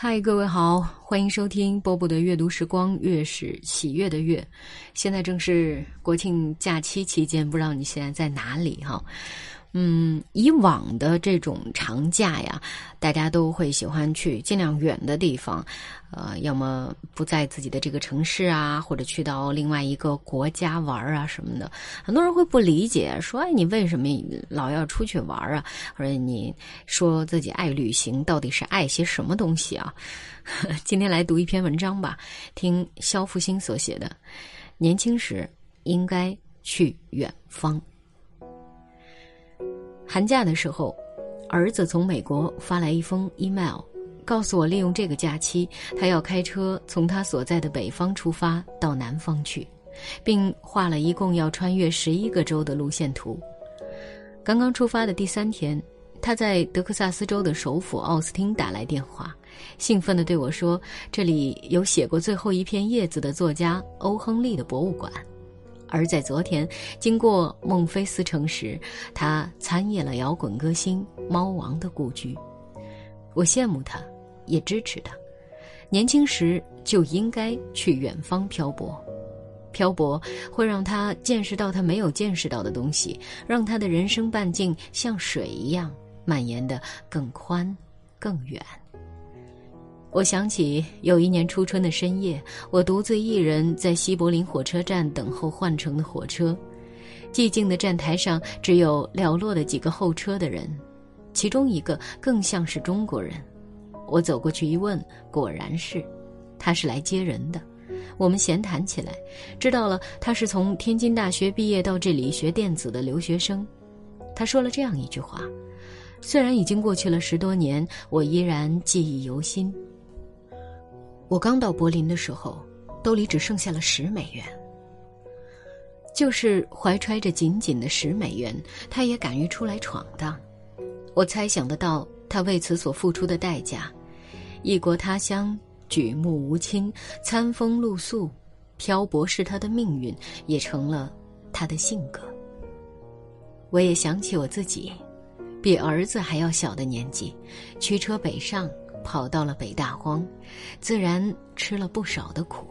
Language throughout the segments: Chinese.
嗨，各位好，欢迎收听波波的阅读时光，月是喜悦的月。现在正是国庆假期期间，不知道你现在在哪里哈？嗯，以往的这种长假呀，大家都会喜欢去尽量远的地方，呃，要么不在自己的这个城市啊，或者去到另外一个国家玩啊什么的。很多人会不理解，说：“哎，你为什么老要出去玩啊？或者你说自己爱旅行，到底是爱些什么东西啊？” 今天来读一篇文章吧，听肖复兴所写的《年轻时应该去远方》。寒假的时候，儿子从美国发来一封 email，告诉我利用这个假期，他要开车从他所在的北方出发到南方去，并画了一共要穿越十一个州的路线图。刚刚出发的第三天，他在德克萨斯州的首府奥斯汀打来电话，兴奋地对我说：“这里有写过最后一片叶子的作家欧·亨利的博物馆。”而在昨天经过孟菲斯城时，他参谒了摇滚歌星猫王的故居。我羡慕他，也支持他。年轻时就应该去远方漂泊，漂泊会让他见识到他没有见识到的东西，让他的人生半径像水一样蔓延的更宽、更远。我想起有一年初春的深夜，我独自一人在西柏林火车站等候换乘的火车。寂静的站台上只有寥落的几个候车的人，其中一个更像是中国人。我走过去一问，果然是，他是来接人的。我们闲谈起来，知道了他是从天津大学毕业到这里学电子的留学生。他说了这样一句话：“虽然已经过去了十多年，我依然记忆犹新。”我刚到柏林的时候，兜里只剩下了十美元。就是怀揣着紧紧的十美元，他也敢于出来闯荡。我猜想得到他为此所付出的代价：异国他乡，举目无亲，餐风露宿，漂泊是他的命运，也成了他的性格。我也想起我自己，比儿子还要小的年纪，驱车北上。跑到了北大荒，自然吃了不少的苦。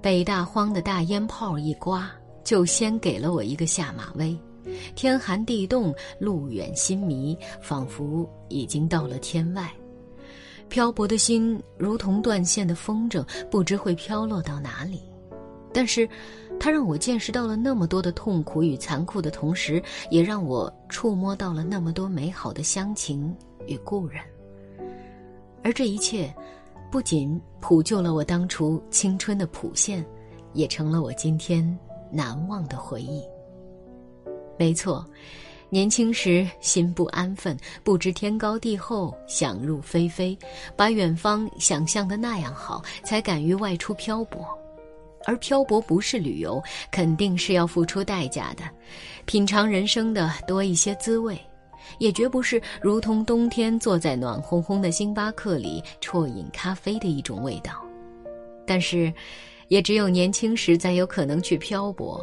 北大荒的大烟炮一刮，就先给了我一个下马威。天寒地冻，路远心迷，仿佛已经到了天外。漂泊的心如同断线的风筝，不知会飘落到哪里。但是，它让我见识到了那么多的痛苦与残酷的同时，也让我触摸到了那么多美好的乡情与故人。而这一切，不仅普救了我当初青春的谱线，也成了我今天难忘的回忆。没错，年轻时心不安分，不知天高地厚，想入非非，把远方想象的那样好，才敢于外出漂泊。而漂泊不是旅游，肯定是要付出代价的，品尝人生的多一些滋味。也绝不是如同冬天坐在暖烘烘的星巴克里啜饮咖啡的一种味道，但是，也只有年轻时才有可能去漂泊。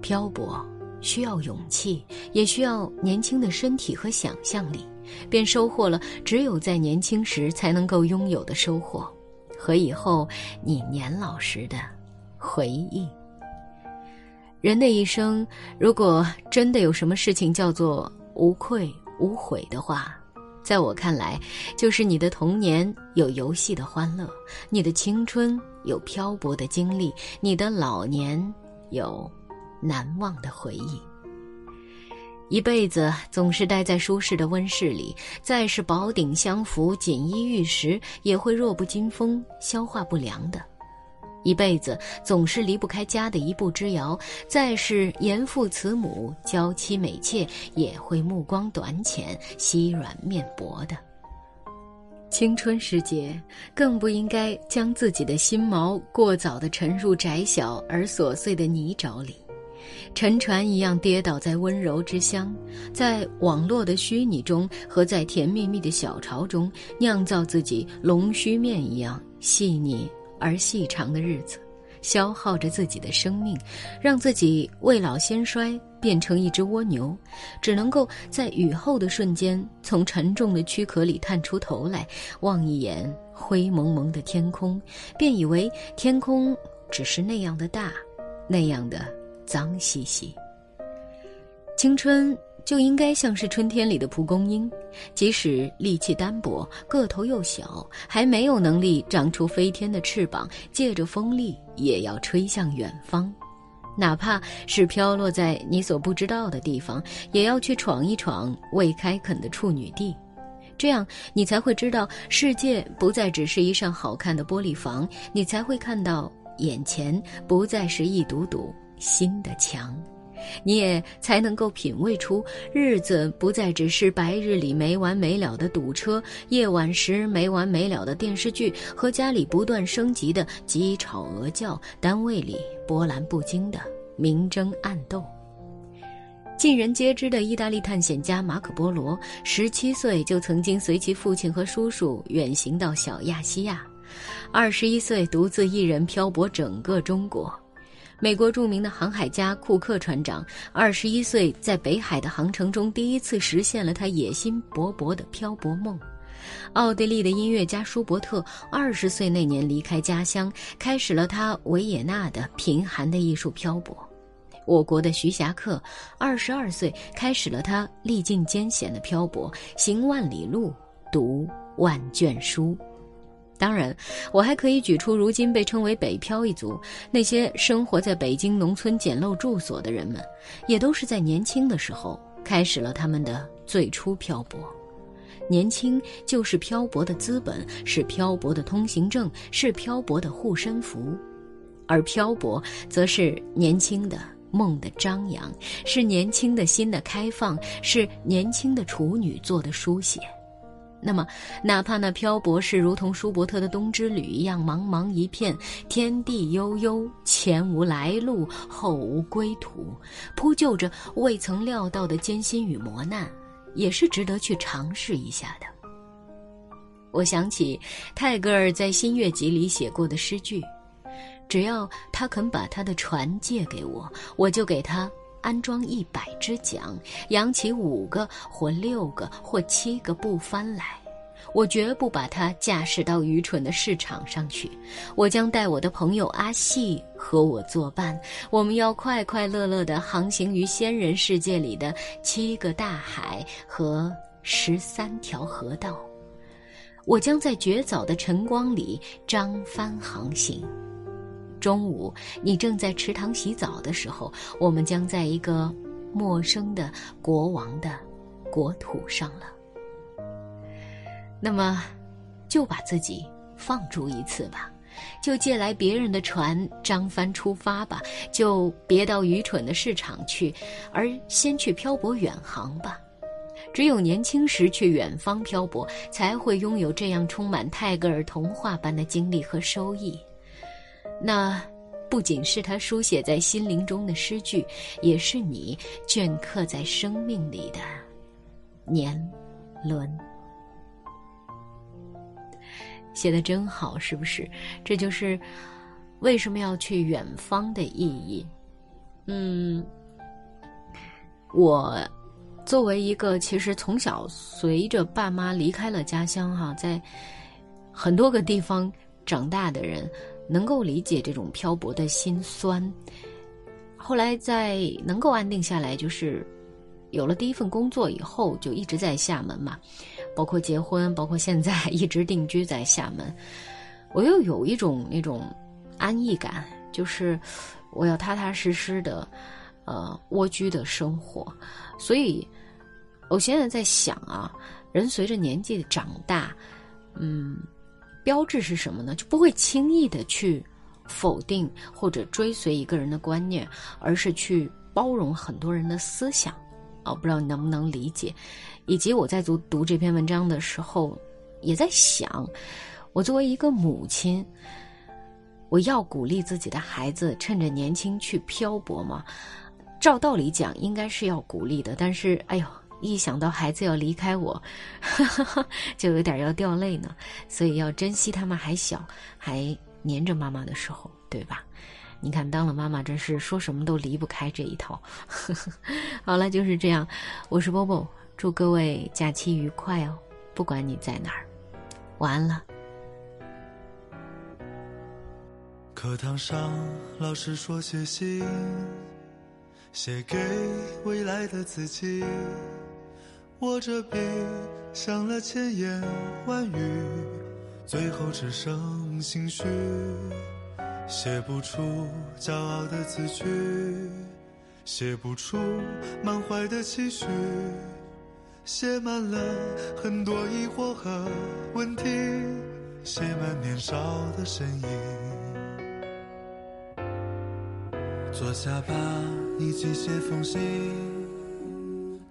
漂泊需要勇气，也需要年轻的身体和想象力，便收获了只有在年轻时才能够拥有的收获，和以后你年老时的回忆。人的一生，如果真的有什么事情叫做……无愧无悔的话，在我看来，就是你的童年有游戏的欢乐，你的青春有漂泊的经历，你的老年有难忘的回忆。一辈子总是待在舒适的温室里，再是宝鼎相扶、锦衣玉食，也会弱不禁风、消化不良的。一辈子总是离不开家的一步之遥，再是严父慈母、娇妻美妾，也会目光短浅、膝软面薄的。青春时节，更不应该将自己的心锚过早地沉入窄小而琐碎的泥沼里，沉船一样跌倒在温柔之乡，在网络的虚拟中和在甜蜜蜜的小巢中，酿造自己龙须面一样细腻。而细长的日子，消耗着自己的生命，让自己未老先衰，变成一只蜗牛，只能够在雨后的瞬间从沉重的躯壳里探出头来，望一眼灰蒙蒙的天空，便以为天空只是那样的大，那样的脏兮兮。青春。就应该像是春天里的蒲公英，即使力气单薄、个头又小，还没有能力长出飞天的翅膀，借着风力也要吹向远方，哪怕是飘落在你所不知道的地方，也要去闯一闯未开垦的处女地。这样，你才会知道世界不再只是一扇好看的玻璃房，你才会看到眼前不再是一堵堵新的墙。你也才能够品味出日子不再只是白日里没完没了的堵车，夜晚时没完没了的电视剧和家里不断升级的鸡吵鹅叫，单位里波澜不惊的明争暗斗。尽人皆知的意大利探险家马可·波罗，十七岁就曾经随其父亲和叔叔远行到小亚细亚，二十一岁独自一人漂泊整个中国。美国著名的航海家库克船长，二十一岁在北海的航程中第一次实现了他野心勃勃的漂泊梦。奥地利的音乐家舒伯特，二十岁那年离开家乡，开始了他维也纳的贫寒的艺术漂泊。我国的徐霞客，二十二岁开始了他历尽艰险的漂泊，行万里路，读万卷书。当然，我还可以举出如今被称为“北漂一族”那些生活在北京农村简陋住所的人们，也都是在年轻的时候开始了他们的最初漂泊。年轻就是漂泊的资本，是漂泊的通行证，是漂泊的护身符，而漂泊则是年轻的梦的张扬，是年轻的心的开放，是年轻的处女座的书写。那么，哪怕那漂泊是如同舒伯特的《冬之旅》一样茫茫一片，天地悠悠，前无来路，后无归途，铺就着未曾料到的艰辛与磨难，也是值得去尝试一下的。我想起泰戈尔在《新月集》里写过的诗句：“只要他肯把他的船借给我，我就给他。”安装一百只桨，扬起五个或六个或七个布帆来。我绝不把它驾驶到愚蠢的市场上去。我将带我的朋友阿细和我作伴。我们要快快乐乐地航行于仙人世界里的七个大海和十三条河道。我将在绝早的晨光里张帆航行。中午，你正在池塘洗澡的时候，我们将在一个陌生的国王的国土上了。那么，就把自己放逐一次吧，就借来别人的船张帆出发吧，就别到愚蠢的市场去，而先去漂泊远航吧。只有年轻时去远方漂泊，才会拥有这样充满泰戈尔童话般的经历和收益。那，不仅是他书写在心灵中的诗句，也是你镌刻在生命里的年轮。写的真好，是不是？这就是为什么要去远方的意义。嗯，我作为一个其实从小随着爸妈离开了家乡，哈，在很多个地方长大的人。能够理解这种漂泊的心酸。后来在能够安定下来，就是有了第一份工作以后，就一直在厦门嘛，包括结婚，包括现在一直定居在厦门。我又有一种那种安逸感，就是我要踏踏实实的，呃，蜗居的生活。所以，我现在在想啊，人随着年纪的长大，嗯。标志是什么呢？就不会轻易的去否定或者追随一个人的观念，而是去包容很多人的思想。啊，不知道你能不能理解？以及我在读读这篇文章的时候，也在想，我作为一个母亲，我要鼓励自己的孩子趁着年轻去漂泊吗？照道理讲，应该是要鼓励的。但是，哎呦。一想到孩子要离开我，就有点要掉泪呢。所以要珍惜他们还小、还黏着妈妈的时候，对吧？你看，当了妈妈真是说什么都离不开这一套。好了，就是这样。我是波波，祝各位假期愉快哦，不管你在哪儿。晚安了。课堂上，老师说写信，写给未来的自己。握着笔，想了千言万语，最后只剩心虚。写不出骄傲的字句，写不出满怀的期许，写满了很多疑惑和问题，写满年少的身影。坐下吧，一起写封信，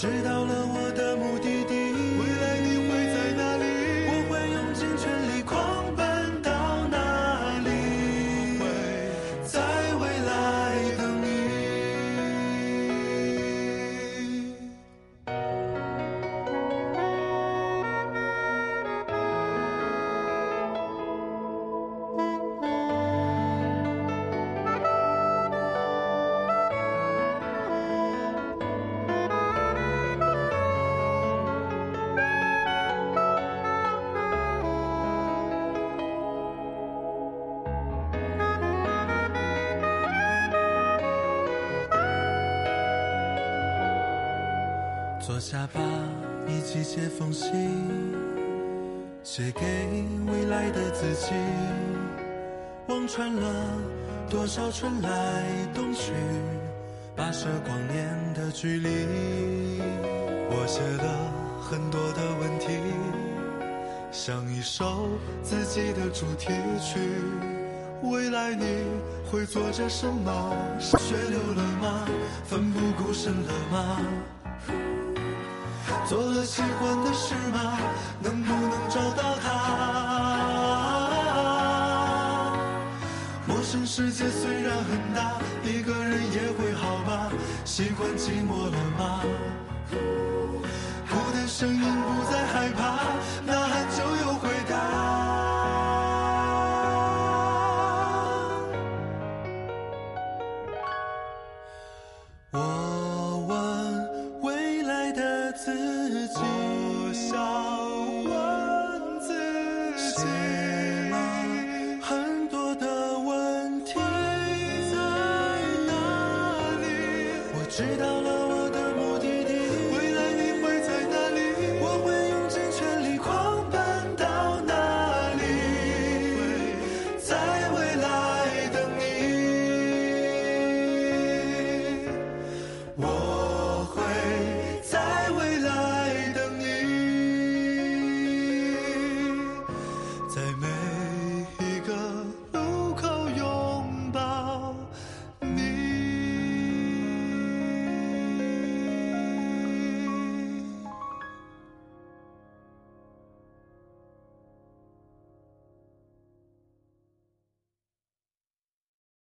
知道了我的目坐下吧，一起写封信，写给未来的自己。望穿了多少春来冬去，跋涉光年的距离。我写了很多的问题，像一首自己的主题曲。未来你会做着什么？血流了吗？奋不顾身了吗？做了喜欢的事吗？能不能找到他？陌生世界虽然很大，一个人也会好吧？习惯寂寞了吗？孤单声音不再害怕，自己，我想问自己。